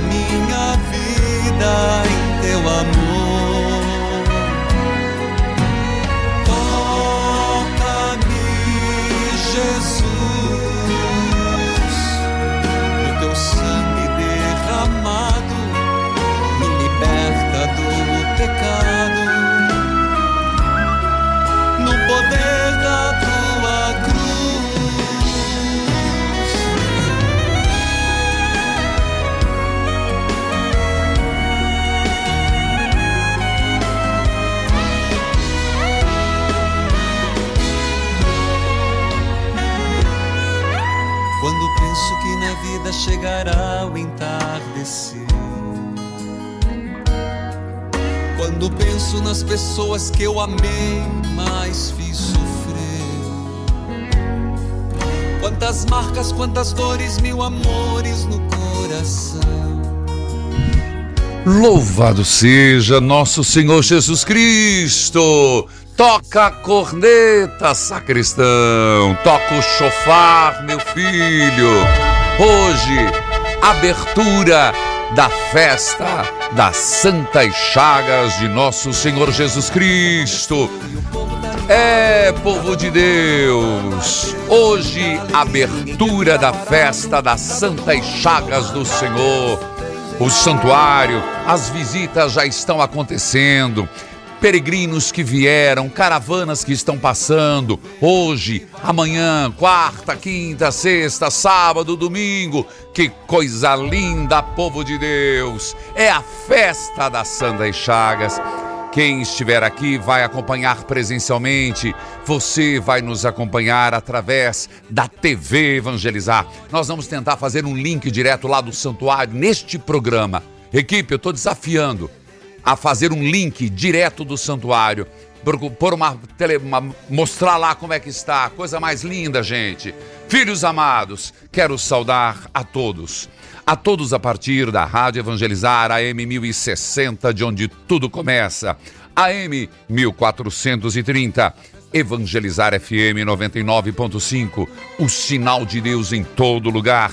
minha vida em teu amor. Toca-me, Jesus, o teu sangue derramado me liberta do pecado. Chegará o entardecer. Quando penso nas pessoas que eu amei, mas fiz sofrer. Quantas marcas, quantas dores, mil amores no coração. Louvado seja nosso Senhor Jesus Cristo! Toca a corneta, sacristão! Toca o chofar, meu filho! Hoje, abertura da festa das Santas Chagas de nosso Senhor Jesus Cristo. É, povo de Deus, hoje, abertura da festa das Santas Chagas do Senhor. O santuário, as visitas já estão acontecendo. Peregrinos que vieram, caravanas que estão passando, hoje, amanhã, quarta, quinta, sexta, sábado, domingo. Que coisa linda, povo de Deus! É a festa das Santas Chagas. Quem estiver aqui vai acompanhar presencialmente. Você vai nos acompanhar através da TV Evangelizar. Nós vamos tentar fazer um link direto lá do santuário neste programa. Equipe, eu estou desafiando a fazer um link direto do santuário. Por, uma, tele, uma, mostrar lá como é que está. Coisa mais linda, gente. Filhos amados, quero saudar a todos. A todos a partir da Rádio Evangelizar AM 1060, de onde tudo começa. AM 1430. Evangelizar FM 99.5, o sinal de Deus em todo lugar.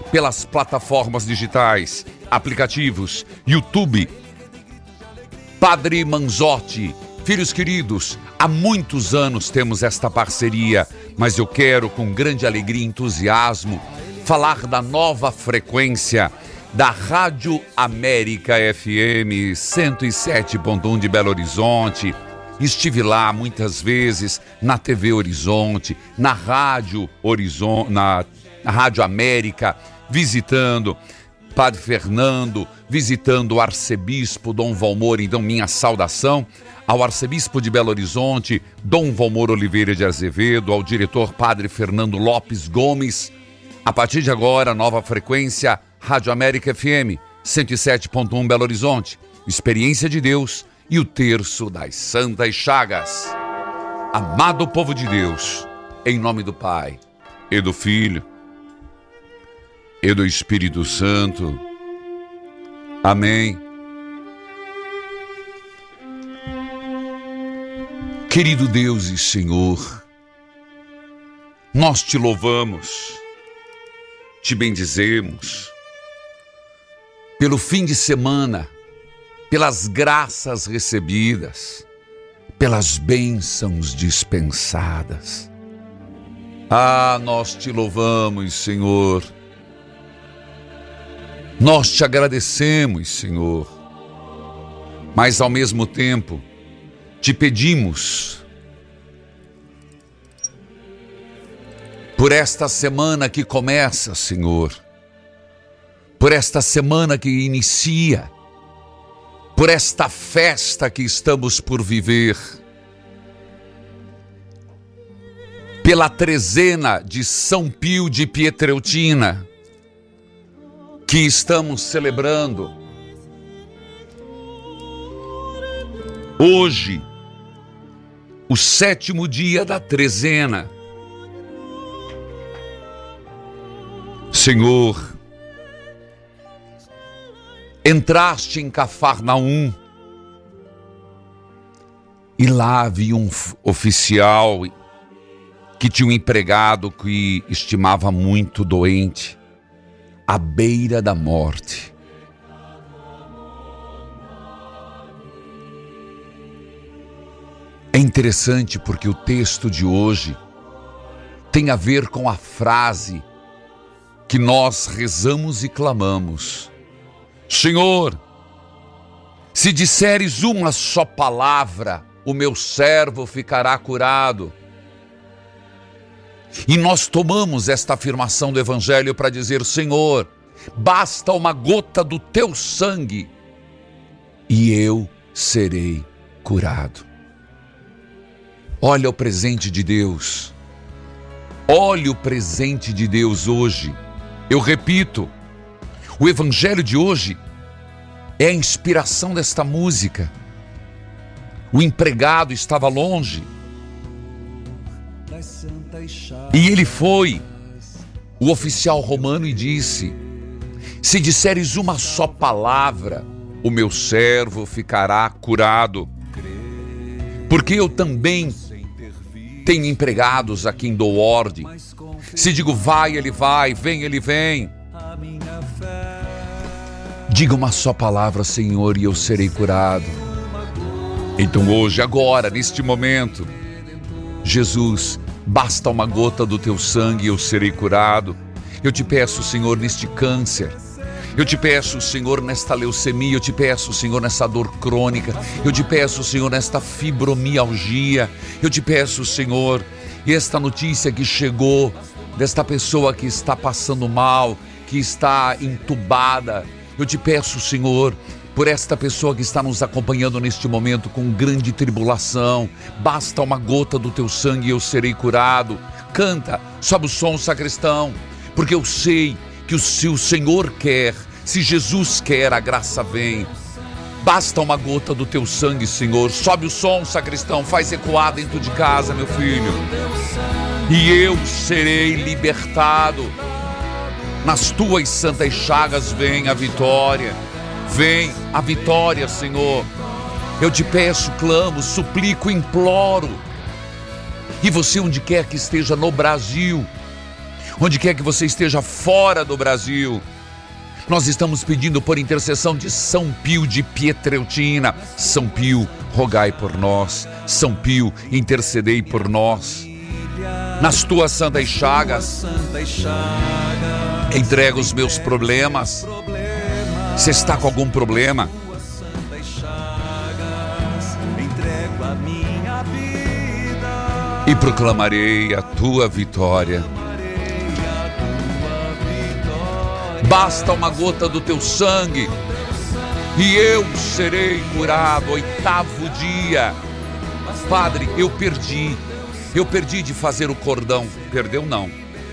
pelas plataformas digitais, aplicativos, YouTube. Padre Manzotti, filhos queridos, há muitos anos temos esta parceria, mas eu quero, com grande alegria e entusiasmo, falar da nova frequência da Rádio América FM 107.1 de Belo Horizonte. Estive lá muitas vezes na TV Horizonte, na Rádio Horizonte, na, Rádio América, visitando Padre Fernando, visitando o arcebispo Dom Valmor, então minha saudação ao arcebispo de Belo Horizonte, Dom Valmor Oliveira de Azevedo, ao diretor Padre Fernando Lopes Gomes. A partir de agora, nova frequência Rádio América FM 107.1 Belo Horizonte. Experiência de Deus e o terço das Santas Chagas. Amado povo de Deus, em nome do Pai e do Filho e do Espírito Santo. Amém. Querido Deus e Senhor, nós te louvamos, te bendizemos pelo fim de semana, pelas graças recebidas, pelas bênçãos dispensadas. Ah, nós te louvamos, Senhor. Nós te agradecemos, Senhor. Mas ao mesmo tempo, te pedimos por esta semana que começa, Senhor, por esta semana que inicia, por esta festa que estamos por viver pela trezena de São Pio de Pietreutina, que estamos celebrando. Hoje, o sétimo dia da trezena. Senhor, entraste em Cafarnaum e lá havia um oficial que tinha um empregado que estimava muito doente, à beira da morte. É interessante porque o texto de hoje tem a ver com a frase que nós rezamos e clamamos: Senhor, se disseres uma só palavra, o meu servo ficará curado. E nós tomamos esta afirmação do Evangelho para dizer: Senhor, basta uma gota do teu sangue e eu serei curado. Olha o presente de Deus. Olha o presente de Deus hoje. Eu repito, o Evangelho de hoje é a inspiração desta música. O empregado estava longe e ele foi, o oficial romano, e disse: Se disseres uma só palavra, o meu servo ficará curado. Porque eu também tenho empregados a quem dou ordem. Se digo vai, ele vai, vem, ele vem. Diga uma só palavra, Senhor, e eu serei curado. Então hoje, agora, neste momento, Jesus Basta uma gota do teu sangue e eu serei curado. Eu te peço, Senhor, neste câncer. Eu te peço, Senhor, nesta leucemia, eu te peço, Senhor, nessa dor crônica, eu te peço, Senhor, nesta fibromialgia, eu te peço, Senhor, esta notícia que chegou desta pessoa que está passando mal, que está entubada, eu te peço, Senhor, por esta pessoa que está nos acompanhando neste momento com grande tribulação. Basta uma gota do teu sangue e eu serei curado. Canta, sobe o som, sacristão, porque eu sei que se o Senhor quer, se Jesus quer, a graça vem. Basta uma gota do teu sangue, Senhor. Sobe o som, sacristão, faz ecoar dentro de casa, meu filho. E eu serei libertado. Nas tuas santas chagas vem a vitória. Vem a vitória, Senhor. Eu te peço, clamo, suplico, imploro. E você, onde quer que esteja no Brasil, onde quer que você esteja fora do Brasil, nós estamos pedindo por intercessão de São Pio de Pietreutina. São Pio, rogai por nós. São Pio, intercedei por nós. Nas tuas santas chagas, entrega os meus problemas você está com algum problema? E proclamarei a tua vitória. Basta uma gota do teu sangue e eu serei curado. Oitavo dia. Padre, eu perdi. Eu perdi de fazer o cordão. Perdeu não.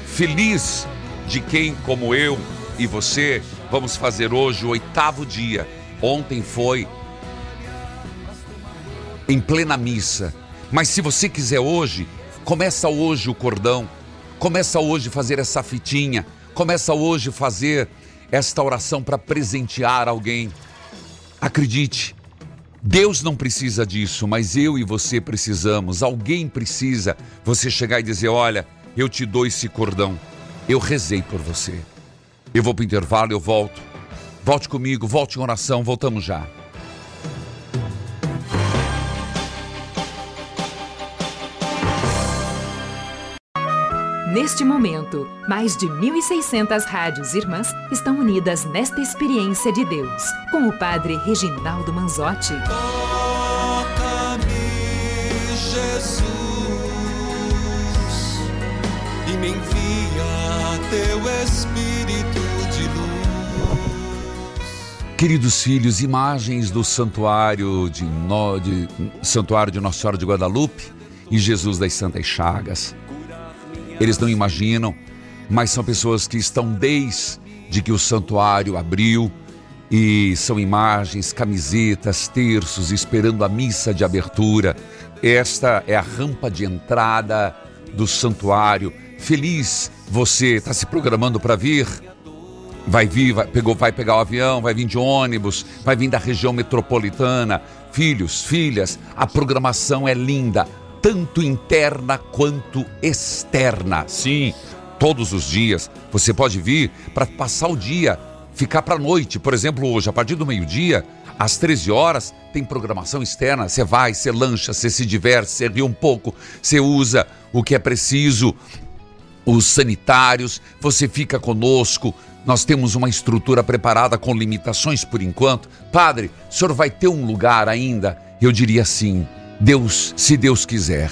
Feliz de quem, como eu e você, Vamos fazer hoje o oitavo dia. Ontem foi em plena missa. Mas se você quiser hoje, começa hoje o cordão. Começa hoje fazer essa fitinha. Começa hoje fazer esta oração para presentear alguém. Acredite, Deus não precisa disso, mas eu e você precisamos. Alguém precisa você chegar e dizer: Olha, eu te dou esse cordão. Eu rezei por você. Eu vou para o intervalo, eu volto. Volte comigo, volte em oração, voltamos já. Neste momento, mais de 1.600 rádios irmãs estão unidas nesta experiência de Deus, com o Padre Reginaldo Manzotti. Toca-me, Jesus, e me envia teu Espírito Queridos filhos, imagens do santuário de, no, de santuário de Nossa Senhora de Guadalupe e Jesus das Santas Chagas. Eles não imaginam, mas são pessoas que estão desde que o santuário abriu e são imagens, camisetas, terços, esperando a missa de abertura. Esta é a rampa de entrada do santuário. Feliz você está se programando para vir? Vai vir, vai, pegou, vai pegar o avião, vai vir de ônibus, vai vir da região metropolitana. Filhos, filhas, a programação é linda tanto interna quanto externa. Sim, todos os dias você pode vir para passar o dia, ficar para a noite. Por exemplo, hoje, a partir do meio-dia, às 13 horas, tem programação externa. Você vai, você lancha, você se diverte, você ri um pouco, você usa o que é preciso, os sanitários, você fica conosco. Nós temos uma estrutura preparada com limitações por enquanto. Padre, o senhor vai ter um lugar ainda? Eu diria sim Deus, se Deus quiser,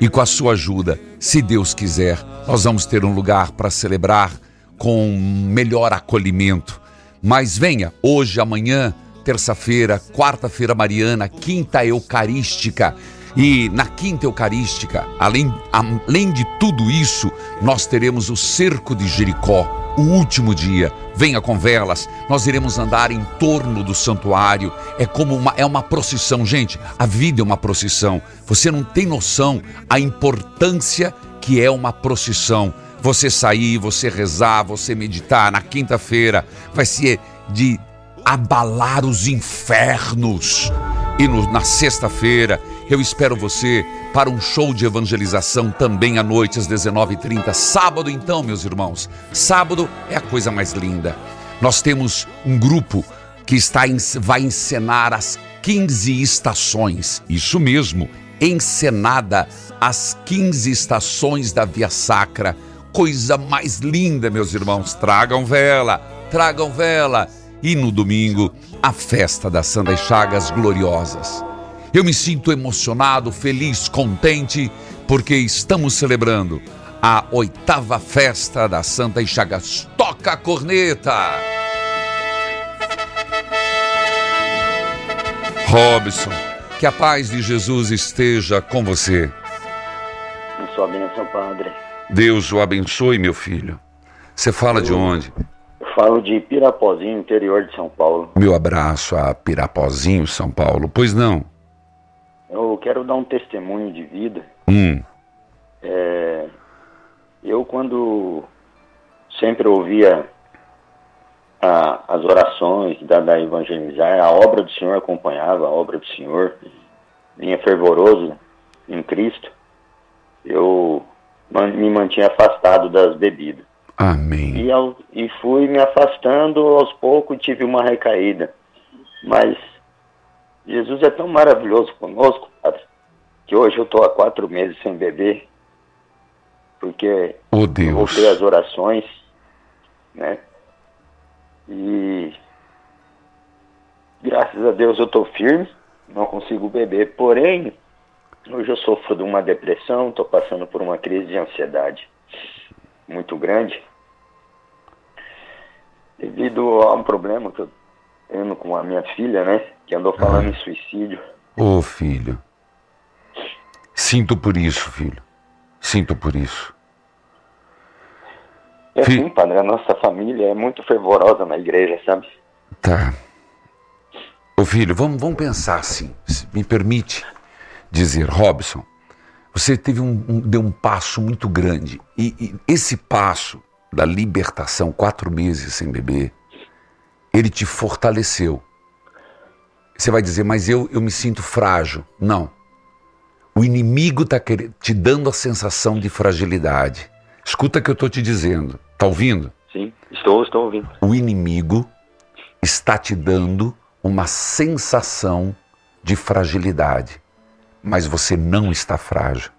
e com a sua ajuda, se Deus quiser, nós vamos ter um lugar para celebrar com melhor acolhimento. Mas venha hoje, amanhã, terça-feira, quarta-feira mariana, quinta eucarística. E na quinta eucarística, além, além de tudo isso, nós teremos o cerco de Jericó o último dia. Venha com velas, nós iremos andar em torno do santuário. É como uma é uma procissão, gente. A vida é uma procissão. Você não tem noção a importância que é uma procissão. Você sair, você rezar, você meditar na quinta-feira vai ser de abalar os infernos. E no, na sexta-feira eu espero você para um show de evangelização também à noite às 19h30. Sábado, então, meus irmãos. Sábado é a coisa mais linda. Nós temos um grupo que está vai encenar as 15 estações. Isso mesmo, encenada as 15 estações da Via Sacra. Coisa mais linda, meus irmãos. Tragam vela, tragam vela. E no domingo, a festa das Santas Chagas Gloriosas. Eu me sinto emocionado, feliz, contente, porque estamos celebrando a oitava festa da Santa Chagas. Toca a corneta! Robson, que a paz de Jesus esteja com você. Em sua bênção, Padre. Deus o abençoe, meu filho. Você fala eu, de onde? Eu falo de Pirapozinho, interior de São Paulo. Meu abraço a Pirapozinho, São Paulo. Pois não? Eu quero dar um testemunho de vida. Hum. É, eu, quando sempre ouvia a, as orações da, da, evangelizar, a obra do Senhor acompanhava a obra do Senhor, vinha fervoroso em Cristo, eu me mantinha afastado das bebidas. Amém. E, ao, e fui me afastando aos poucos, tive uma recaída. Mas Jesus é tão maravilhoso conosco, Padre, que hoje eu estou há quatro meses sem beber, porque oh, Deus. voltei às orações, né? E graças a Deus eu estou firme, não consigo beber, porém, hoje eu sofro de uma depressão, estou passando por uma crise de ansiedade muito grande, devido a um problema que eu tenho com a minha filha, né? que andou falando em suicídio. Ô oh, filho, sinto por isso, filho. Sinto por isso. É assim, padre, a nossa família é muito fervorosa na igreja, sabe? Tá. Ô filho, vamos, vamos pensar assim. Me permite dizer, Robson, você teve um, um deu um passo muito grande. E, e esse passo da libertação, quatro meses sem beber, ele te fortaleceu. Você vai dizer, mas eu, eu me sinto frágil. Não. O inimigo está te dando a sensação de fragilidade. Escuta o que eu estou te dizendo. Está ouvindo? Sim, estou, estou ouvindo. O inimigo está te dando uma sensação de fragilidade. Mas você não está frágil.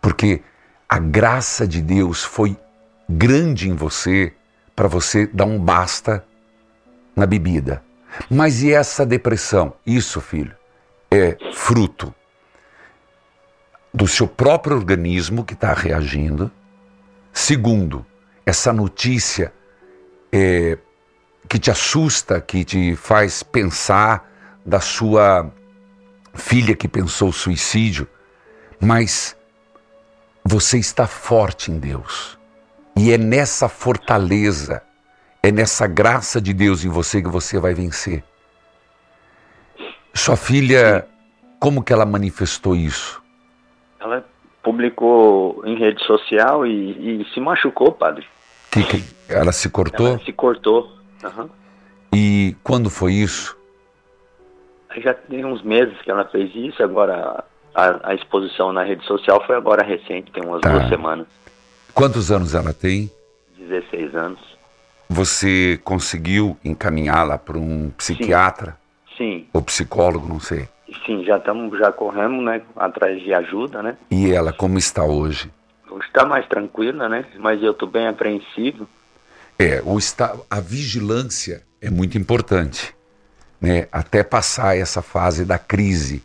Porque a graça de Deus foi grande em você para você dar um basta na bebida. Mas e essa depressão? Isso, filho, é fruto do seu próprio organismo que está reagindo. Segundo, essa notícia é, que te assusta, que te faz pensar da sua filha que pensou suicídio, mas você está forte em Deus. E é nessa fortaleza, é nessa graça de Deus em você que você vai vencer. Sua filha, como que ela manifestou isso? Ela publicou em rede social e, e se machucou, padre. Que, que ela se cortou? Ela se cortou. Uhum. E quando foi isso? Já tem uns meses que ela fez isso, agora a, a exposição na rede social foi agora recente, tem umas tá. duas semanas. Quantos anos ela tem? 16 anos. Você conseguiu encaminhá-la para um psiquiatra? Sim. Ou psicólogo, não sei. Sim, já estamos, já corremos, né, atrás de ajuda, né? E ela como está hoje? Está mais tranquila, né? Mas eu estou bem apreensivo. É, o está, a vigilância é muito importante, né? Até passar essa fase da crise.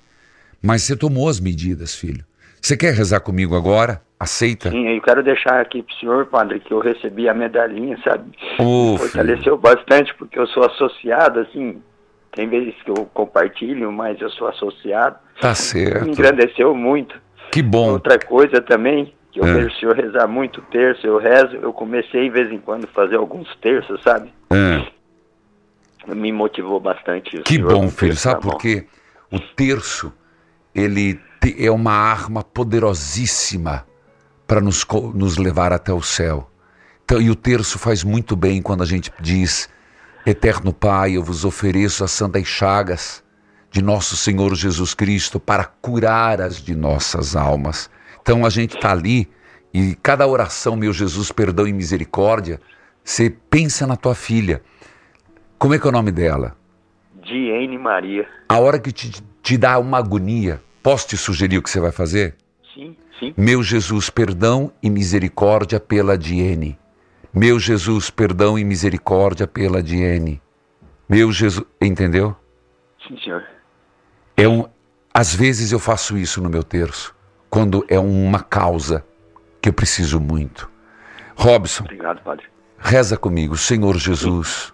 Mas você tomou as medidas, filho. Você quer rezar comigo agora? Aceita? Sim, eu quero deixar aqui para o senhor, padre, que eu recebi a medalhinha, sabe? Oh, Fortaleceu bastante, porque eu sou associado, assim, tem vezes que eu compartilho, mas eu sou associado. Tá certo. Me engrandeceu muito. Que bom. Outra coisa também, que eu é. vejo o senhor rezar muito terço, eu rezo, eu comecei de vez em quando a fazer alguns terços, sabe? É. Me motivou bastante. Que bom, filho. Sabe por quê? O terço, ele é uma arma poderosíssima para nos, nos levar até o céu. Então, e o terço faz muito bem quando a gente diz: Eterno Pai, eu vos ofereço as santas chagas de nosso Senhor Jesus Cristo para curar as de nossas almas. Então a gente está ali e cada oração, meu Jesus, perdão e misericórdia, você pensa na tua filha. Como é que é o nome dela? Diene Maria. A hora que te, te dá uma agonia, posso te sugerir o que você vai fazer? Sim. Sim. Meu Jesus, perdão e misericórdia pela Diene. Meu Jesus, perdão e misericórdia pela Diene. Meu Jesus, entendeu? Sim, senhor. É um, às vezes eu faço isso no meu terço, quando é uma causa que eu preciso muito. Robson. Obrigado, Padre. Reza comigo, Senhor Jesus.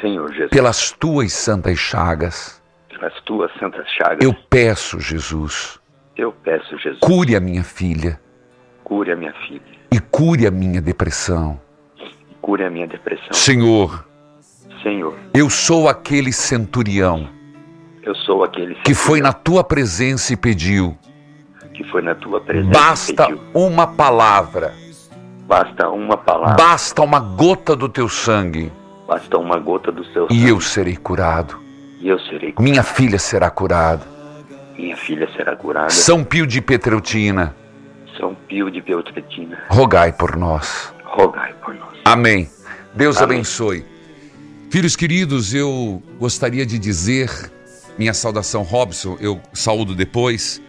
Senhor Jesus. Pelas tuas santas chagas. Pelas tuas santas chagas. Eu peço, Jesus eu peço, Jesus. Cure a minha filha. Cure a minha filha. E cure a minha depressão. Cure a minha depressão. Senhor. Senhor. Eu sou aquele centurião. Eu sou aquele centurião. Que foi na tua presença e pediu. Que foi na tua presença Basta e pediu. uma palavra. Basta uma palavra. Basta uma gota do teu sangue. Basta uma gota do seu sangue. E eu serei curado. E eu serei curado. Minha filha será curada minha filha será curada. São Pio de Petreutina. São Pio de Petreutina. Rogai por nós. Rogai por nós. Amém. Deus Amém. abençoe. Filhos queridos, eu gostaria de dizer, minha saudação Robson, eu saúdo depois,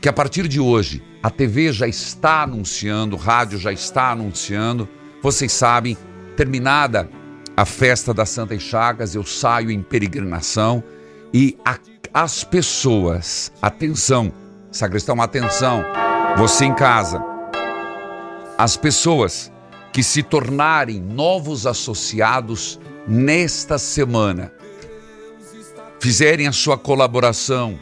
que a partir de hoje a TV já está anunciando, o rádio já está anunciando. Vocês sabem, terminada a festa das Santas Chagas, eu saio em peregrinação e a as pessoas, atenção, sacristão, atenção, você em casa, as pessoas que se tornarem novos associados nesta semana, fizerem a sua colaboração,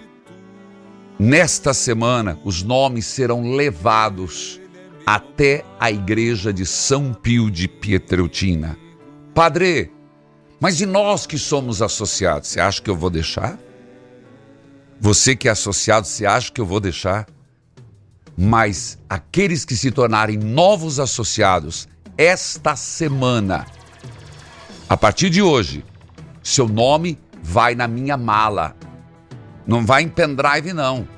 nesta semana os nomes serão levados até a igreja de São Pio de Pietreutina. Padre, mas e nós que somos associados, você acha que eu vou deixar? Você que é associado, você acha que eu vou deixar? Mas aqueles que se tornarem novos associados esta semana, a partir de hoje, seu nome vai na minha mala. Não vai em pendrive, não.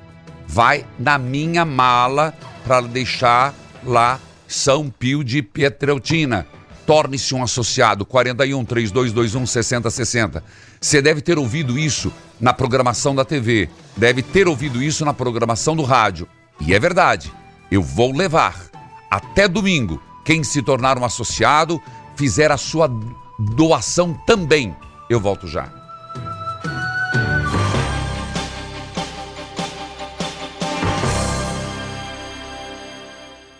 Vai na minha mala para deixar lá São Pio de Pietreutina. Torne-se um associado 41 3221 6060. Você deve ter ouvido isso na programação da TV, deve ter ouvido isso na programação do rádio. E é verdade, eu vou levar até domingo. Quem se tornar um associado, fizer a sua doação também. Eu volto já.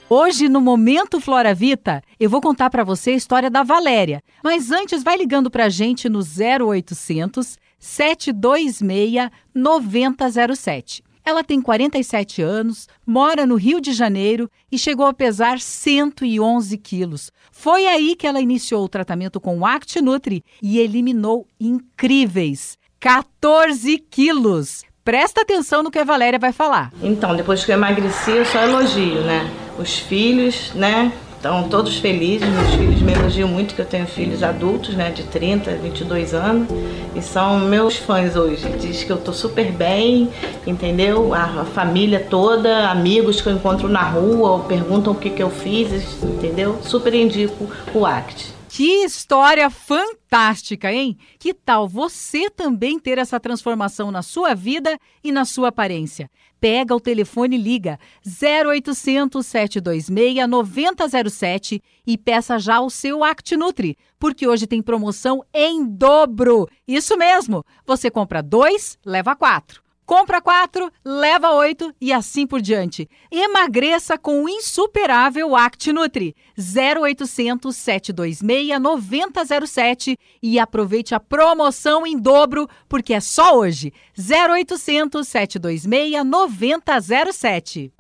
Hoje, no Momento Flora Vita, eu vou contar para você a história da Valéria. Mas antes, vai ligando para a gente no 0800 726 9007. Ela tem 47 anos, mora no Rio de Janeiro e chegou a pesar 111 quilos. Foi aí que ela iniciou o tratamento com o Act Nutri e eliminou incríveis 14 quilos. Presta atenção no que a Valéria vai falar. Então, depois que eu emagreci, eu só elogio, né? Os filhos, né? Estão todos felizes, meus filhos me elogiam muito que eu tenho filhos adultos, né, de 30, 22 anos, e são meus fãs hoje. Diz que eu tô super bem, entendeu? A, a família toda, amigos que eu encontro na rua, perguntam o que que eu fiz, entendeu? Super indico o ACT. Que história fantástica, hein? Que tal você também ter essa transformação na sua vida e na sua aparência? Pega o telefone e liga 0800 726 9007 e peça já o seu ActNutri, porque hoje tem promoção em dobro. Isso mesmo, você compra dois, leva quatro. Compra quatro, leva oito e assim por diante. Emagreça com o insuperável Act Nutri 0800 726 9007 e aproveite a promoção em dobro, porque é só hoje. 0800 726 9007.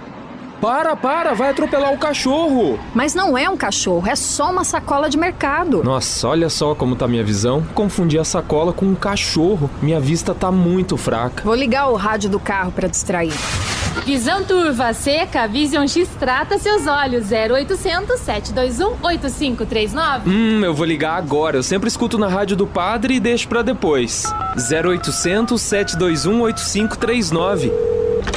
Para, para, vai atropelar o cachorro! Mas não é um cachorro, é só uma sacola de mercado. Nossa, olha só como tá minha visão. Confundi a sacola com um cachorro. Minha vista tá muito fraca. Vou ligar o rádio do carro para distrair. Visão turva seca, Vision X trata seus olhos. 0800 721 8539. Hum, eu vou ligar agora. Eu sempre escuto na rádio do padre e deixo para depois. 0800 721 8539.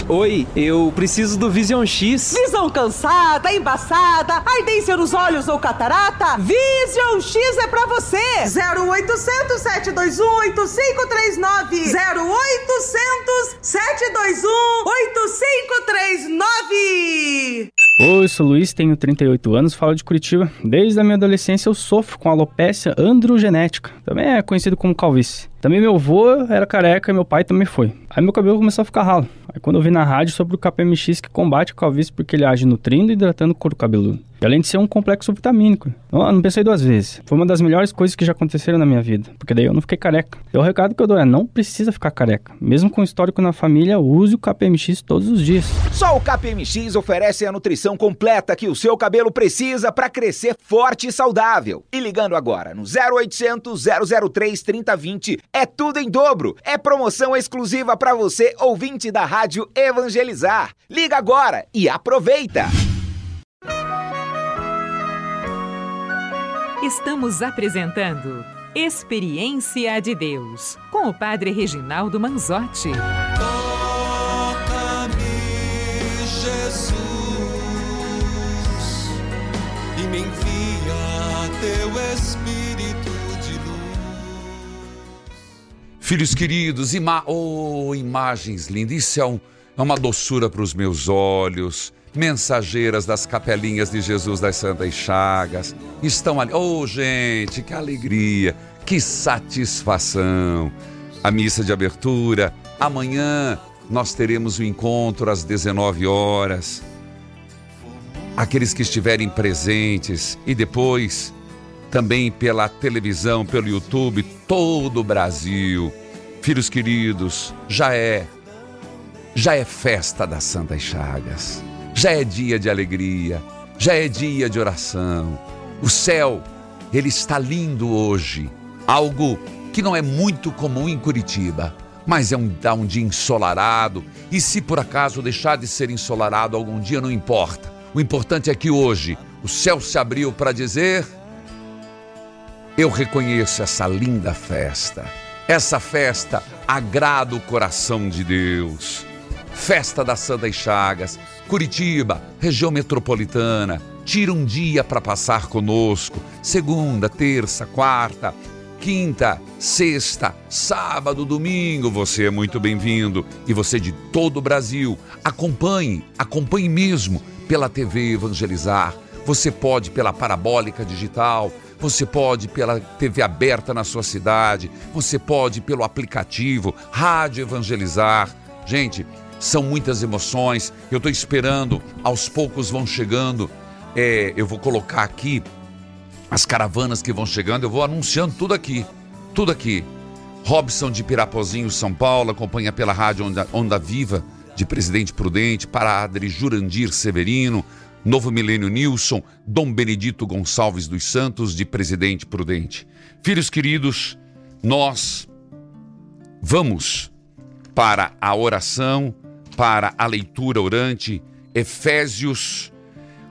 Oi, eu preciso do Vision X. Visão cansada, embaçada, ardência nos olhos ou catarata? Vision X é pra você! 0800 721 8539 0800 721 8539 Oi, sou Luiz, tenho 38 anos, falo de Curitiba. Desde a minha adolescência eu sofro com alopecia androgenética, também é conhecido como calvície. Também meu avô era careca e meu pai também foi. Aí meu cabelo começou a ficar ralo. Aí quando eu vi na rádio sobre o KPMX que combate a calvície porque ele age nutrindo e hidratando o couro cabeludo. Além de ser um complexo vitamínico. Não, não pensei duas vezes. Foi uma das melhores coisas que já aconteceram na minha vida. Porque daí eu não fiquei careca. E o recado que eu dou é, não precisa ficar careca. Mesmo com histórico na família, use o KPMX todos os dias. Só o KPMX oferece a nutrição completa que o seu cabelo precisa para crescer forte e saudável. E ligando agora no 0800 003 3020 é tudo em dobro. É promoção exclusiva para você, ouvinte da Rádio Evangelizar. Liga agora e aproveita! Estamos apresentando Experiência de Deus com o Padre Reginaldo Manzotti. Toca-me, Jesus, e me envia teu Espírito de luz. Filhos queridos, ima oh, imagens lindas. Isso é, um, é uma doçura para os meus olhos. Mensageiras das capelinhas de Jesus das Santas Chagas estão ali. Oh, gente, que alegria, que satisfação. A missa de abertura. Amanhã nós teremos o encontro às 19 horas. Aqueles que estiverem presentes e depois também pela televisão, pelo YouTube, todo o Brasil. Filhos queridos, já é já é festa das Santas Chagas. Já é dia de alegria, já é dia de oração. O céu, ele está lindo hoje. Algo que não é muito comum em Curitiba, mas é um, um dia ensolarado. E se por acaso deixar de ser ensolarado algum dia, não importa. O importante é que hoje o céu se abriu para dizer: Eu reconheço essa linda festa. Essa festa agrada o coração de Deus. Festa das Santas Chagas, Curitiba, região metropolitana. Tira um dia para passar conosco. Segunda, terça, quarta, quinta, sexta, sábado, domingo. Você é muito bem-vindo. E você de todo o Brasil, acompanhe, acompanhe mesmo pela TV evangelizar, você pode pela parabólica digital, você pode pela TV aberta na sua cidade, você pode pelo aplicativo, rádio evangelizar. Gente, são muitas emoções. Eu estou esperando, aos poucos vão chegando. É, eu vou colocar aqui as caravanas que vão chegando, eu vou anunciando tudo aqui, tudo aqui. Robson de Pirapozinho, São Paulo, acompanha pela rádio Onda, Onda Viva de Presidente Prudente, Padre Jurandir Severino, Novo Milênio Nilson, Dom Benedito Gonçalves dos Santos, de Presidente Prudente. Filhos queridos, nós vamos para a oração, para a leitura orante, Efésios,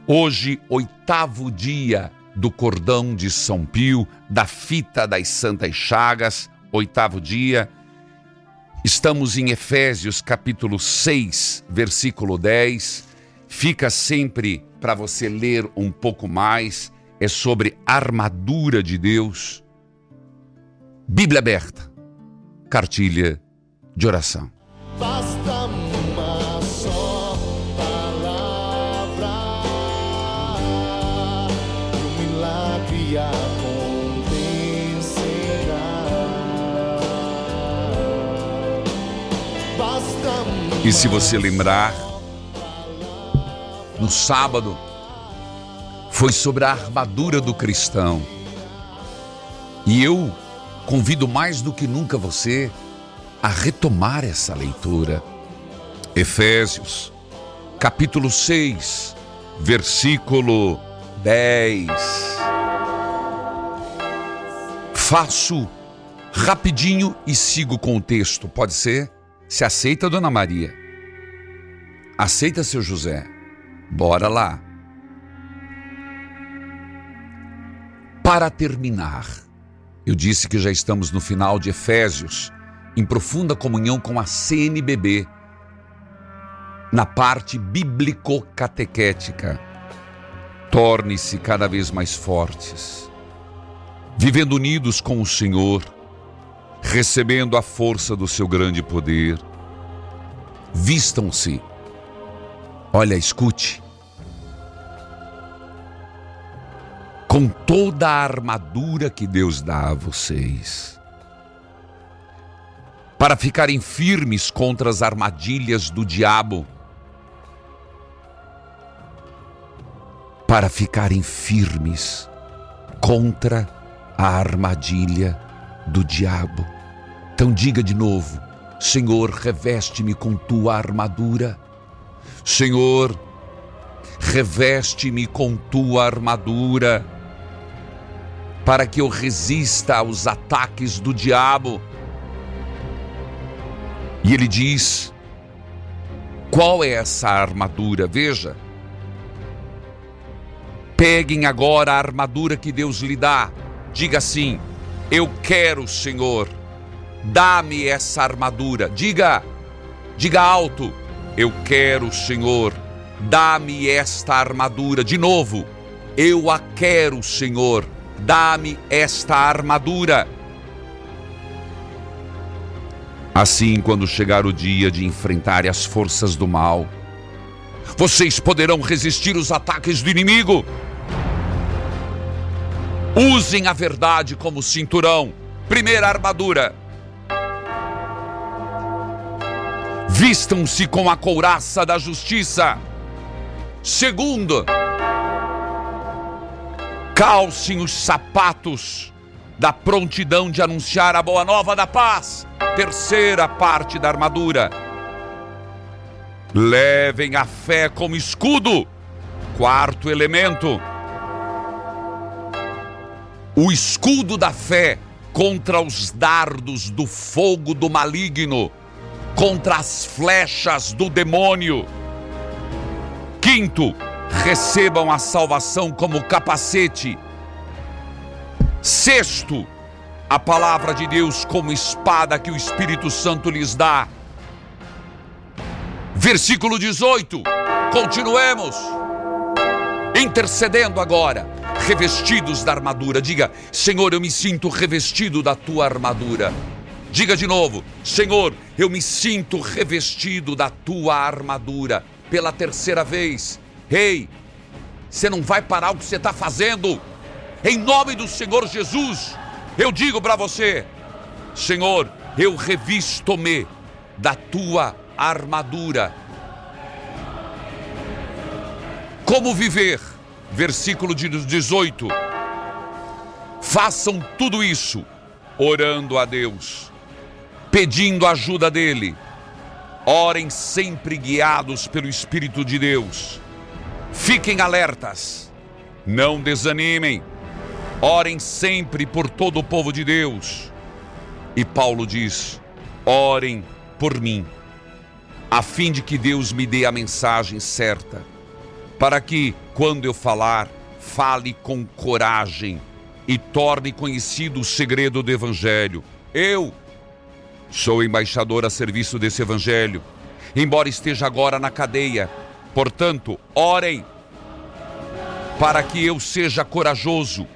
hoje, oitavo dia do cordão de São Pio, da fita das Santas Chagas, oitavo dia. Estamos em Efésios capítulo 6, versículo 10. Fica sempre para você ler um pouco mais, é sobre armadura de Deus. Bíblia aberta, cartilha de oração. Basta E se você lembrar, no sábado foi sobre a armadura do cristão. E eu convido mais do que nunca você a retomar essa leitura. Efésios, capítulo 6, versículo 10. Faço rapidinho e sigo com o texto, pode ser? Se aceita, dona Maria? Aceita, seu José? Bora lá. Para terminar, eu disse que já estamos no final de Efésios, em profunda comunhão com a CNBB, na parte bíblico-catequética. Torne-se cada vez mais fortes, vivendo unidos com o Senhor, recebendo a força do seu grande poder. Vistam-se Olha, escute. Com toda a armadura que Deus dá a vocês, para ficarem firmes contra as armadilhas do diabo, para ficarem firmes contra a armadilha do diabo. Então diga de novo: Senhor, reveste-me com tua armadura. Senhor, reveste-me com tua armadura, para que eu resista aos ataques do diabo. E ele diz: qual é essa armadura? Veja. Peguem agora a armadura que Deus lhe dá. Diga assim: Eu quero, Senhor. Dá-me essa armadura. Diga, diga alto. Eu quero, Senhor, dá-me esta armadura. De novo, eu a quero, Senhor, dá-me esta armadura. Assim, quando chegar o dia de enfrentar as forças do mal, vocês poderão resistir os ataques do inimigo. Usem a verdade como cinturão. Primeira armadura. Vistam-se com a couraça da justiça. Segundo, calcem os sapatos da prontidão de anunciar a boa nova da paz. Terceira parte da armadura. Levem a fé como escudo. Quarto elemento. O escudo da fé contra os dardos do fogo do maligno contra as flechas do demônio. Quinto, recebam a salvação como capacete. Sexto, a palavra de Deus como espada que o Espírito Santo lhes dá. Versículo 18. Continuemos. Intercedendo agora, revestidos da armadura. Diga: Senhor, eu me sinto revestido da tua armadura. Diga de novo: Senhor, eu me sinto revestido da tua armadura. Pela terceira vez, Ei, você não vai parar o que você está fazendo. Em nome do Senhor Jesus, eu digo para você: Senhor, eu revisto-me da tua armadura. Como viver? Versículo de 18. Façam tudo isso orando a Deus, pedindo a ajuda dele. Orem sempre guiados pelo Espírito de Deus. Fiquem alertas, não desanimem. Orem sempre por todo o povo de Deus. E Paulo diz: orem por mim, a fim de que Deus me dê a mensagem certa, para que, quando eu falar, fale com coragem e torne conhecido o segredo do Evangelho. Eu sou embaixador a serviço desse Evangelho, embora esteja agora na cadeia. Portanto, orem para que eu seja corajoso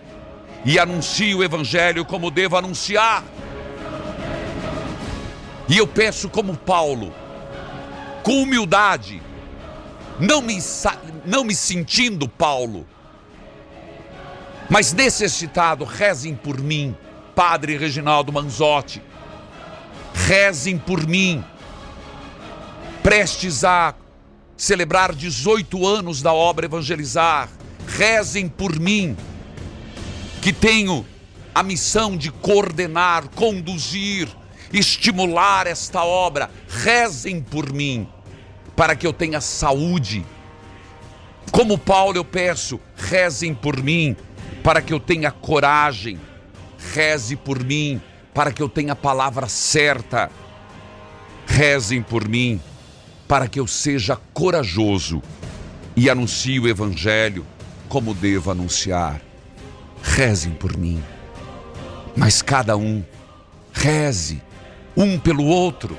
e anuncie o Evangelho como devo anunciar. E eu peço, como Paulo, com humildade, não me, não me sentindo Paulo, mas necessitado, rezem por mim, Padre Reginaldo Manzotti. Rezem por mim. Prestes a celebrar 18 anos da obra Evangelizar. Rezem por mim, que tenho a missão de coordenar, conduzir, estimular esta obra. Rezem por mim, para que eu tenha saúde. Como Paulo, eu peço, rezem por mim, para que eu tenha coragem. Reze por mim, para que eu tenha a palavra certa. Rezem por mim, para que eu seja corajoso e anuncie o Evangelho como devo anunciar. Rezem por mim. Mas cada um, reze, um pelo outro,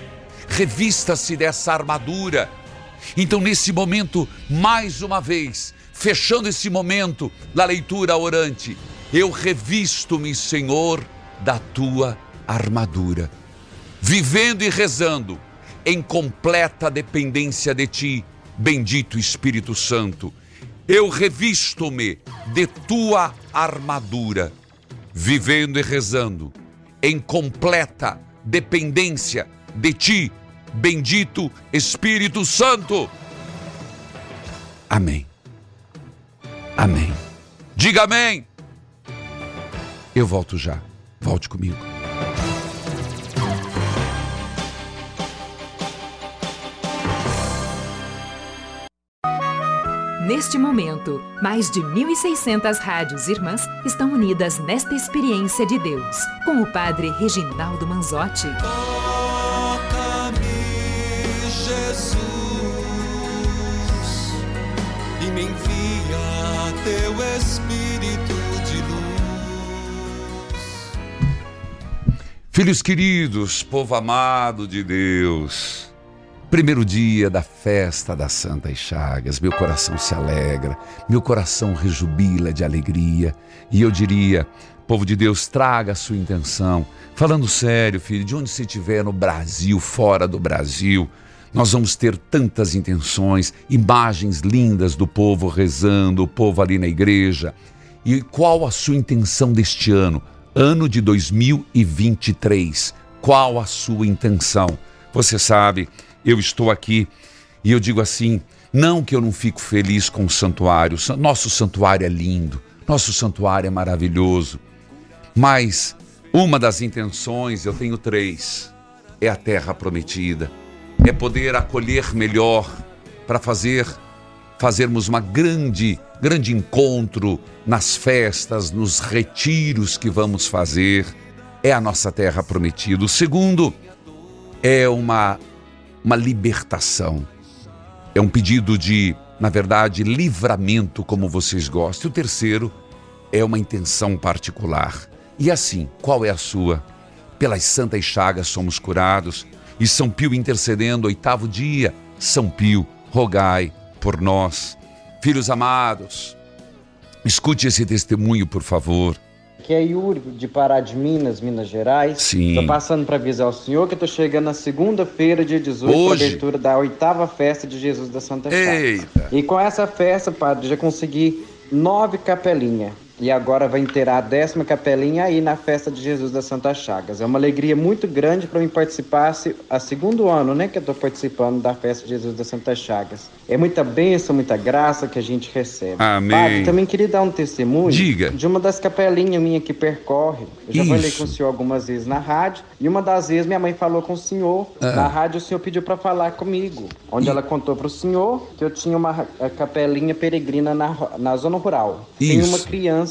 revista-se dessa armadura. Então, nesse momento, mais uma vez, fechando esse momento da leitura orante, eu revisto-me, Senhor, da tua armadura, vivendo e rezando em completa dependência de ti, bendito Espírito Santo. Eu revisto-me de tua armadura, vivendo e rezando em completa dependência de ti, bendito Espírito Santo. Amém. Amém. Diga amém. Eu volto já. Volte comigo. Neste momento, mais de 1.600 rádios irmãs estão unidas nesta experiência de Deus, com o Padre Reginaldo Manzotti. Toca-me, Jesus, e me envia teu Espírito de luz. Filhos queridos, povo amado de Deus, primeiro dia da festa das Santas Chagas, meu coração se alegra, meu coração rejubila de alegria, e eu diria, povo de Deus, traga a sua intenção. Falando sério, filho, de onde você estiver no Brasil, fora do Brasil, nós vamos ter tantas intenções, imagens lindas do povo rezando, o povo ali na igreja. E qual a sua intenção deste ano? Ano de 2023. Qual a sua intenção? Você sabe, eu estou aqui e eu digo assim: não que eu não fico feliz com o santuário, nosso santuário é lindo, nosso santuário é maravilhoso, mas uma das intenções, eu tenho três, é a terra prometida, é poder acolher melhor para fazer fazermos uma grande, grande encontro nas festas, nos retiros que vamos fazer. É a nossa terra prometida. O segundo é uma uma libertação. É um pedido de, na verdade, livramento, como vocês gostam. E o terceiro é uma intenção particular. E assim, qual é a sua? Pelas santas chagas somos curados. E São Pio intercedendo, oitavo dia. São Pio, rogai por nós. Filhos amados, escute esse testemunho, por favor. Aqui é Yuri, de Pará de Minas, Minas Gerais. Sim. Tô passando para avisar o senhor que eu tô chegando na segunda-feira, dia 18, pra Hoje? abertura da oitava festa de Jesus da Santa. Eita. E com essa festa, padre, já consegui nove capelinhas. E agora vai inteirar a décima capelinha aí na festa de Jesus da Santa Chagas. É uma alegria muito grande para mim participar, se- a segundo ano, né, que eu tô participando da festa de Jesus da Santa Chagas. É muita bênção, muita graça que a gente recebe. Amém. Padre, também queria dar um testemunho Diga. de uma das capelinhas minha que percorre. Eu já falei Isso. com o senhor algumas vezes na rádio. E uma das vezes minha mãe falou com o senhor. Ah. Na rádio o senhor pediu para falar comigo. Onde ela contou para o senhor que eu tinha uma a capelinha peregrina na, na zona rural. Tem Isso. uma criança.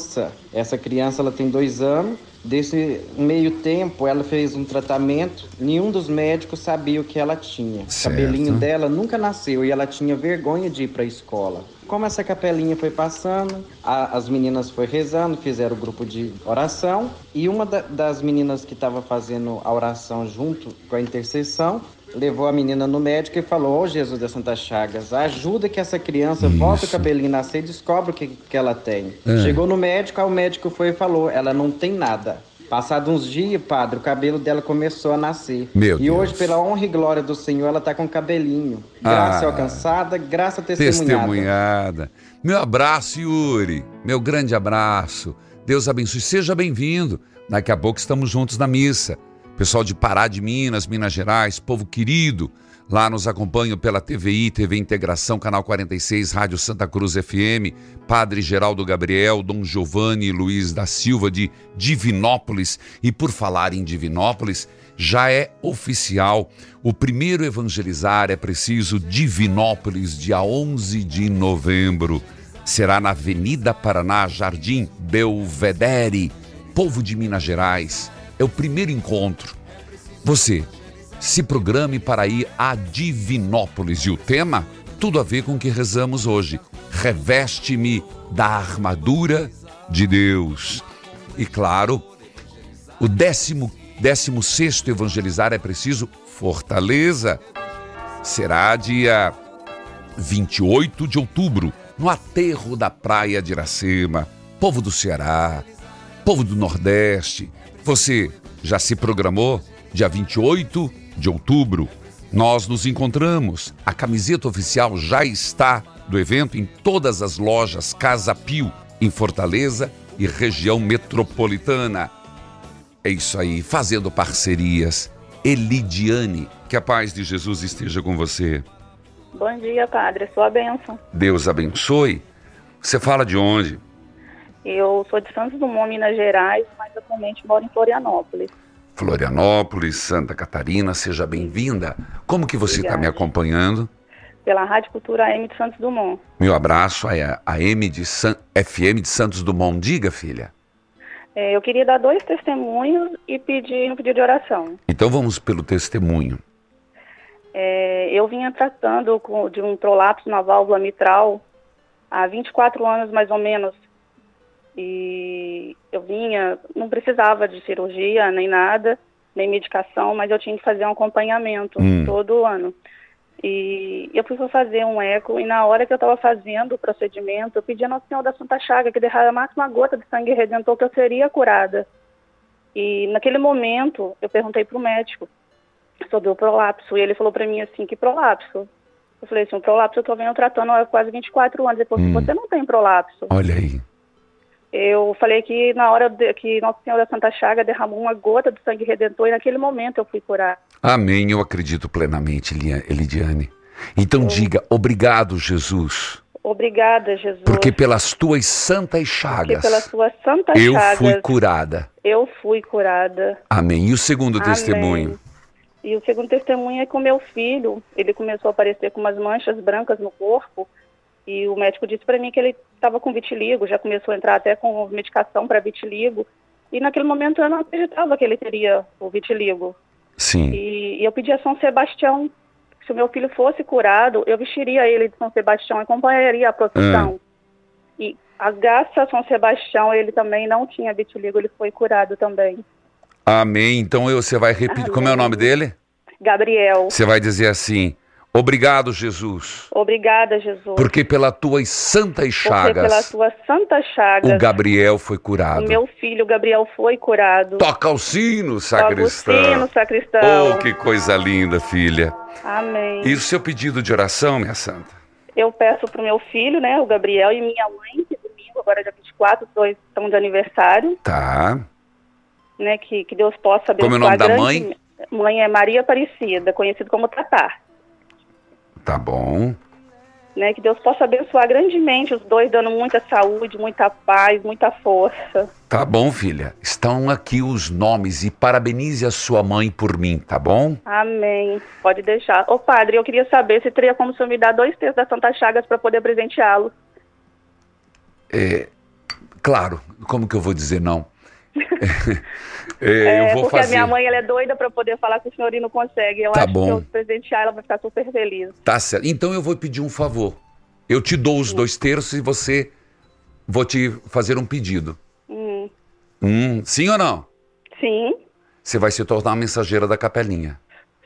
Essa criança ela tem dois anos. Desse meio tempo, ela fez um tratamento. Nenhum dos médicos sabia o que ela tinha. Certo. O cabelinho dela nunca nasceu e ela tinha vergonha de ir para a escola. Como essa capelinha foi passando, a- as meninas foi rezando, fizeram o grupo de oração e uma da- das meninas que estava fazendo a oração junto com a intercessão levou a menina no médico e falou: Ô Jesus da Santa Chagas, ajuda que essa criança volta o cabelinho nascer e descobre o que, que ela tem. É. Chegou no médico, aí o médico foi e falou: ela não tem nada. Passado uns dias, padre, o cabelo dela começou a nascer. Meu e hoje, pela honra e glória do Senhor, ela tá com cabelinho. Graça Ah. alcançada, graça testemunhada. Testemunhada. Meu abraço, Yuri. Meu grande abraço. Deus abençoe. Seja bem-vindo. Daqui a pouco estamos juntos na missa. Pessoal de Pará de Minas, Minas Gerais, povo querido, lá nos acompanham pela TVI, TV Integração, Canal 46, Rádio Santa Cruz FM, Padre Geraldo Gabriel, Dom Giovanni Luiz da Silva de Divinópolis. E por falar em Divinópolis, já é oficial. O primeiro evangelizar é preciso Divinópolis, dia 11 de novembro. Será na Avenida Paraná, Jardim Belvedere, povo de Minas Gerais. É o primeiro encontro. Você se programe para ir a Divinópolis e o tema tudo a ver com o que rezamos hoje. Reveste-me da armadura de Deus. E claro, o décimo, décimo sexto evangelizar é preciso Fortaleza. Será dia 28 de outubro, no aterro da praia de Iracema. Povo do Ceará, povo do Nordeste. Você já se programou? Dia 28 de outubro, nós nos encontramos. A camiseta oficial já está do evento em todas as lojas Casa Pio, em Fortaleza e região metropolitana. É isso aí, fazendo parcerias. Elidiane, que a paz de Jesus esteja com você. Bom dia, padre. Sua bênção. Deus abençoe. Você fala de onde? Eu sou de Santos Dumont, Minas Gerais, mas atualmente moro em Florianópolis. Florianópolis, Santa Catarina, seja bem-vinda. Como que você está me acompanhando? Pela Rádio Cultura AM de Santos Dumont. Meu abraço é a M de San... FM de Santos Dumont. Diga, filha. É, eu queria dar dois testemunhos e pedir um pedido de oração. Então vamos pelo testemunho. É, eu vinha tratando com- de um prolapso na válvula mitral há 24 anos, mais ou menos. E eu vinha, não precisava de cirurgia nem nada, nem medicação, mas eu tinha que fazer um acompanhamento Hum. todo ano. E eu fui fazer um eco e na hora que eu estava fazendo o procedimento, eu pedi a Nossa Senhora da Santa Chaga que derramasse uma gota de sangue redentor que eu seria curada. E naquele momento eu perguntei para o médico sobre o prolapso e ele falou para mim assim, que prolapso? Eu falei assim, o prolapso eu tô vendo tratando há quase 24 anos. Ele falou assim, Hum. você não tem prolapso. Olha aí. Eu falei que na hora de- que Nossa Senhora da Santa Chaga derramou uma gota de sangue redentor e naquele momento eu fui curar. Amém, eu acredito plenamente, Elidiane. Então diga, obrigado, Jesus, Obrigada, Jesus. porque pelas tuas santas Porque chagas pelas suas santas eu chagas fui curada. eu fui curada. Amém. E o segundo Amém. testemunho? E o segundo testemunho é o meu filho, ele começou a aparecer com umas manchas brancas no corpo e o médico disse para mim que ele estava com vitiligo, já começou a entrar até com medicação para vitiligo. E naquele momento eu não acreditava que ele teria o vitiligo. Sim. E, e eu pedi a São Sebastião, que se o meu filho fosse curado, eu vestiria ele de São Sebastião e acompanharia a procissão. E a graças a São Sebastião, ele também não tinha vitiligo, ele foi curado também. Amém. Então eu- você vai repetir. Como é o nome dele? Gabriel, Você vai dizer assim: Obrigado, Jesus, Obrigada, Jesus. porque pelas tuas santas Porque pelas chagas tuas santas chagas, o Gabriel foi o curado. meu filho Gabriel foi curado. Toca o sino, Toca o sacristão. sino, sacristão. Oh, que coisa linda, filha. Amém. E o seu pedido de oração, minha santa? Eu peço pro meu filho, né, o Gabriel, e minha mãe, que domingo, agora dia 24, os dois estão de aniversário, Tá. né, que, que Deus possa abençoar. Como é o nome da grande- mãe? Mãe é Maria Aparecida, conhecido como Tatar. Tá bom. Né, que Deus possa abençoar grandemente os dois, dando muita saúde, muita paz, muita força. Tá bom, filha. Estão aqui os nomes e parabenize a sua mãe por mim, tá bom? Amém. Pode deixar. Ô padre, eu queria saber se teria como o senhor me dar dois terços das Santas Chagas para poder presenteá-lo. É, claro, como que eu vou dizer não? É, É, eu vou porque fazer. a minha mãe ela é doida para poder falar com o senhor e não consegue. Eu Tá acho bom. que eu presentear ela vai ficar super feliz. Tá certo. Então eu vou pedir um favor. Eu te dou os dois terços e você vou te fazer um pedido. Hum, Hum, sim ou não? sim, Você vai se tornar a mensageira da capelinha.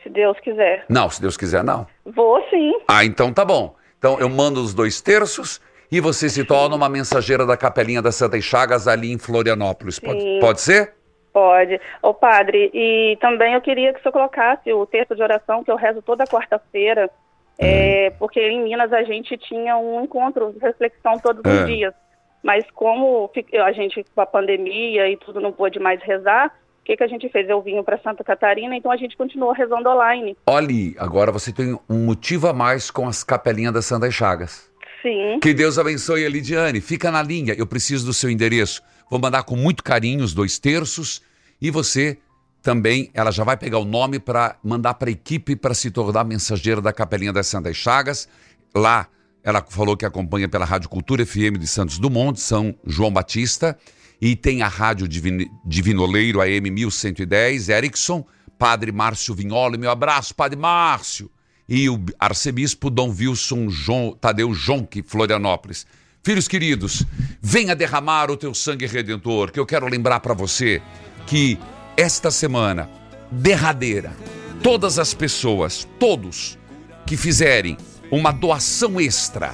se Deus quiser. Não, se Deus quiser, não. Vou sim. Ah, então tá bom. Então eu mando os dois terços e você se torna uma mensageira da capelinha das Santas Chagas ali em Florianópolis. Pode, Sim. pode ser? Pode. Ô padre, e também eu queria que o senhor colocasse o texto de oração que eu rezo toda quarta-feira, é, porque em Minas a gente tinha um encontro de reflexão todos É. os dias. Mas como a gente, com a pandemia e tudo, não pôde mais rezar, o que, que a gente fez? Eu vim para Santa Catarina, então a gente continuou rezando online. Olhe, agora você tem um motivo a mais com as capelinhas das Santas Chagas. Sim. Que Deus abençoe a Lidiane. Fica na linha, eu preciso do seu endereço. Vou mandar com muito carinho os dois terços e você também, ela já vai pegar o nome para mandar para a equipe para se tornar mensageira da Capelinha das Santas Chagas. Lá, ela falou que acompanha pela Rádio Cultura FM de Santos Dumont, São João Batista, e tem a Rádio Divin- Divinoleiro AM 1110, Erickson, Padre Márcio Vignoli. Meu abraço, Padre Márcio e o arcebispo Dom Wilson João, Tadeu Jonque, Florianópolis. Filhos queridos, venha derramar o teu sangue redentor, que eu quero lembrar para você que esta semana derradeira, todas as pessoas, todos que fizerem uma doação extra,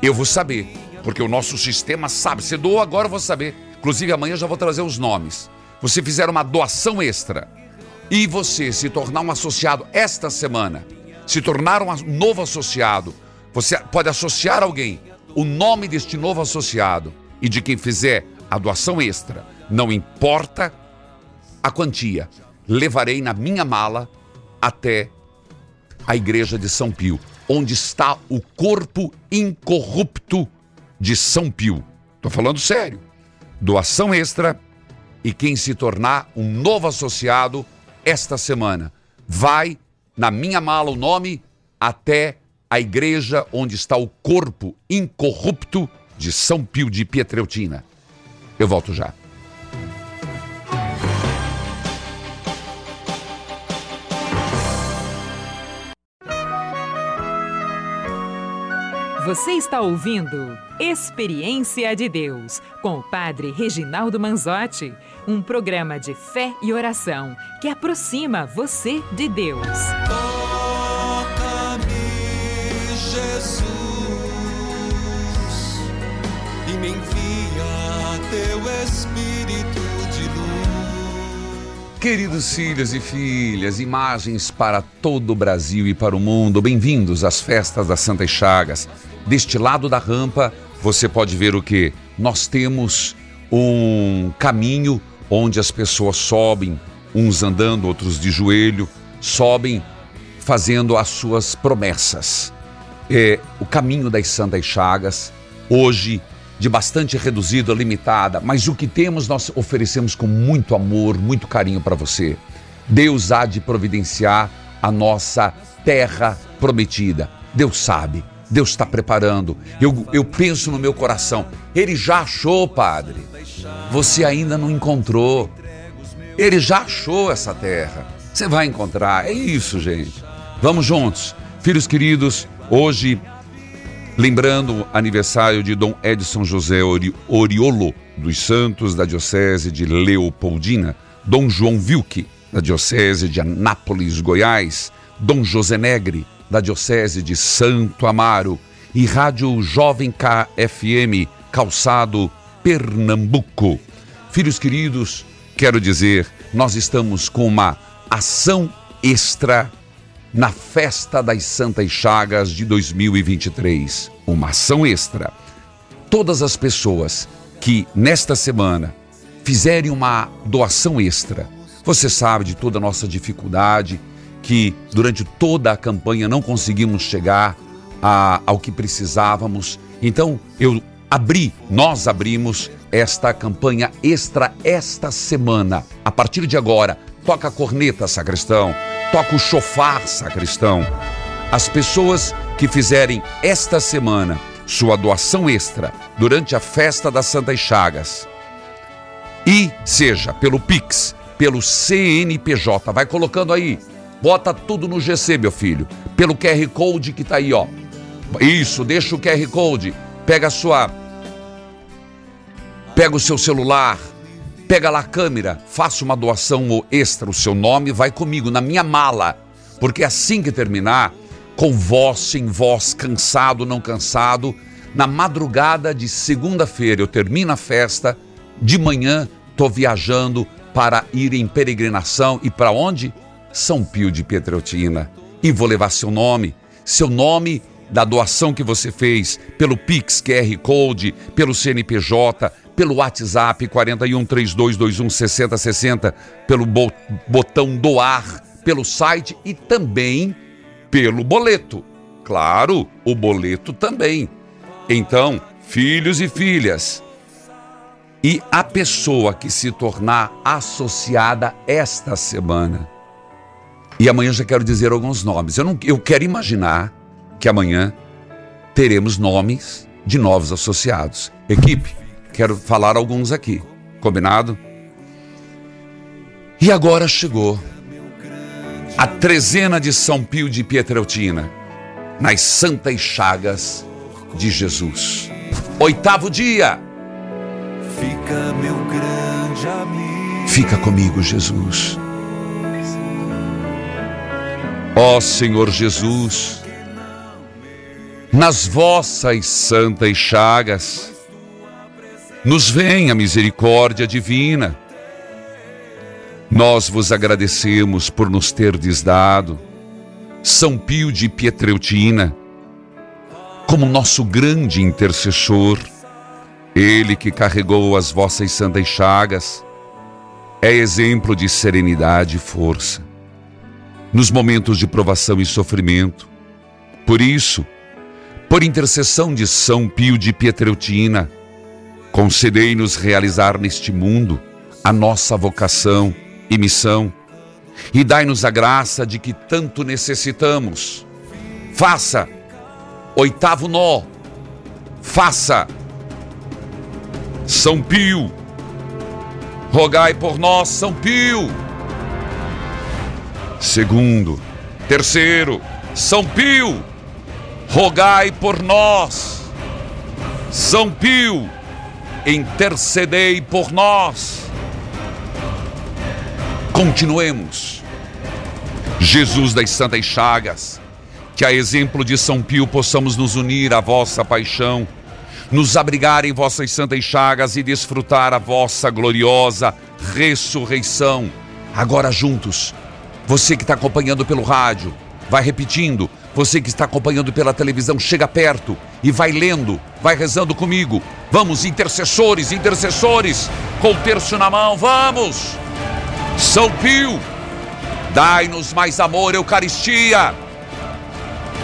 eu vou saber, porque o nosso sistema sabe. Você doou, agora eu vou saber. Inclusive amanhã eu já vou trazer os nomes. Você fizer uma doação extra e você se tornar um associado esta semana, se tornar um novo associado, você pode associar alguém, o nome deste novo associado e de quem fizer a doação extra, não importa a quantia, levarei na minha mala até a igreja de São Pio, onde está o corpo incorrupto de São Pio. Tô falando sério. Doação extra e quem se tornar um novo associado esta semana vai na minha mala o nome até a igreja onde está o corpo incorrupto de São Pio de Pietreutina. Eu volto já. Você está ouvindo Experiência de Deus com o Padre Reginaldo Manzotti, um programa de fé e oração que aproxima você de Deus. Toca-me, Jesus, e me envia teu Espírito de luz. Queridos filhos e filhas, imagens para todo o Brasil e para o mundo, bem-vindos às festas das Santas Chagas. Deste lado da rampa, você pode ver o que? Nós temos um caminho onde as pessoas sobem, uns andando, outros de joelho, sobem fazendo as suas promessas. É o caminho das Santas Chagas, hoje de bastante reduzida, limitada, mas o que temos nós oferecemos com muito amor, muito carinho para você. Deus há de providenciar a nossa terra prometida. Deus sabe, Deus está preparando. Eu, eu penso no meu coração, Ele já achou, Padre. Você ainda não encontrou. Ele já achou essa terra. Você vai encontrar. É isso, gente. Vamos juntos. Filhos queridos, hoje Lembrando o aniversário de Dom Edson José Ori- Oriolo dos Santos, da Diocese de Leopoldina, Dom João Vilke, da Diocese de Anápolis, Goiás, Dom José Negre, da Diocese de Santo Amaro e Rádio Jovem KFM, Calçado, Pernambuco. Filhos queridos, quero dizer, nós estamos com uma ação extra na Festa das Santas Chagas de 2023. Uma ação extra. Todas as pessoas que nesta semana fizerem uma doação extra, você sabe de toda a nossa dificuldade, que durante toda a campanha não conseguimos chegar a, ao que precisávamos. Então eu abri, nós abrimos esta campanha extra esta semana. A partir de agora, toca a corneta, sacristão, toca o chofar, sacristão. As pessoas que fizerem esta semana sua doação extra durante a festa das Santas Chagas e seja pelo Pix, pelo CNPJ, vai colocando aí, bota tudo no GC, meu filho, pelo QR Code que tá aí, ó. Isso, deixa o QR Code, pega a sua pega o seu celular, pega lá a câmera, faça uma doação extra, o seu nome vai comigo na minha mala, porque assim que terminar, com voz, sem voz, cansado, não cansado, na madrugada de segunda-feira eu termino a festa, de manhã tô viajando para ir em peregrinação e para onde? São Pio de Pietreutina. E vou levar seu nome, seu nome da doação que você fez pelo Pix QR Code, pelo CNPJ, pelo WhatsApp 4132216060, pelo bo botão doar, pelo site e também pelo boleto. Claro, o boleto também. Então, filhos e filhas, e a pessoa que se tornar associada esta semana. E amanhã já quero dizer alguns nomes. Eu, não, eu quero imaginar que amanhã teremos nomes de novos associados. Equipe, quero falar alguns aqui. Combinado? E agora chegou a trezena de São Pio de Pietreutina, nas Santas Chagas de Jesus. Oitavo dia. Fica meu grande amigo. Fica comigo, Jesus. Ó Senhor Jesus, nas vossas santas chagas, nos vem a misericórdia divina. Nós vos agradecemos por nos terdes dado São Pio de Pietreutina como nosso grande intercessor. Ele que carregou as vossas santas chagas é exemplo de serenidade e força nos momentos de provação e sofrimento. Por isso, por intercessão de São Pio de Pietreutina, concedei-nos realizar neste mundo a nossa vocação e missão e dai-nos a graça de que tanto necessitamos. Faça oitavo nó. Faça São Pio. Rogai por nós, São Pio. Segundo, terceiro, São Pio, rogai por nós. São Pio, intercedei por nós. Continuemos. Jesus das Santas Chagas, que a exemplo de São Pio possamos nos unir à vossa paixão, nos abrigar em vossas santas chagas e desfrutar a vossa gloriosa ressurreição. Agora juntos, você que está acompanhando pelo rádio, vai repetindo. Você que está acompanhando pela televisão, chega perto e vai lendo, vai rezando comigo. Vamos, intercessores, intercessores, com o terço na mão, vamos! São Pio, dai-nos mais amor, Eucaristia.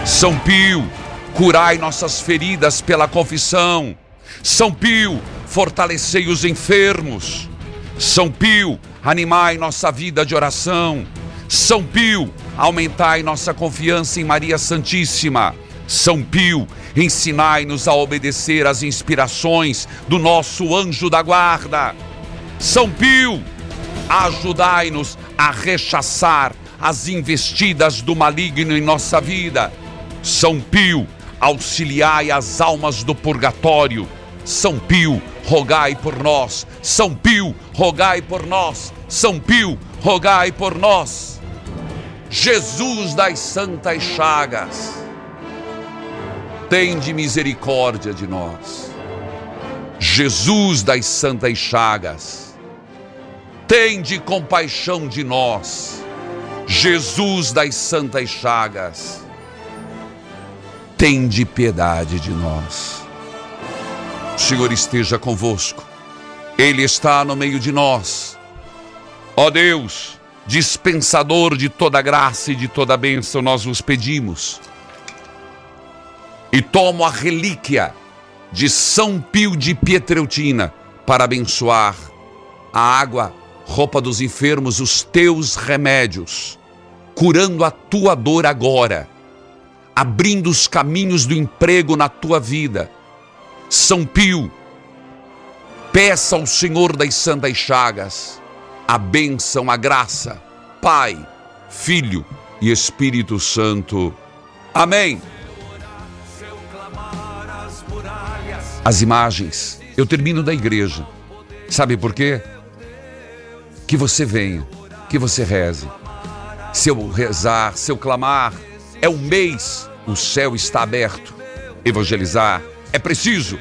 São Pio, curai nossas feridas pela confissão. São Pio, fortalecei os enfermos. São Pio, animai nossa vida de oração. São Pio, aumentai nossa confiança em Maria Santíssima. São Pio, ensinai-nos a obedecer às inspirações do nosso anjo da guarda. São Pio, ajudai-nos a rechaçar as investidas do maligno em nossa vida. São Pio, auxiliai as almas do purgatório. São Pio, rogai por nós. São Pio, rogai por nós. São Pio, rogai por nós. Jesus das Santas Chagas, tem de misericórdia de nós. Jesus das Santas Chagas, tem de compaixão de nós. Jesus das Santas Chagas, tem de piedade de nós. O Senhor esteja convosco, Ele está no meio de nós. Ó Deus, dispensador de toda graça e de toda bênção, nós vos pedimos. E tomo a relíquia de São Pio de Pietreutina para abençoar a água, roupa dos enfermos, os teus remédios, curando a tua dor agora, abrindo os caminhos do emprego na tua vida. São Pio, peça ao Senhor das Santas Chagas a bênção, a graça, Pai, Filho e Espírito Santo. Amém. As imagens, eu termino da igreja. Sabe por quê? Que você venha, que você reze. Se eu rezar, se eu clamar, é um mês, o céu está aberto. Evangelizar é preciso.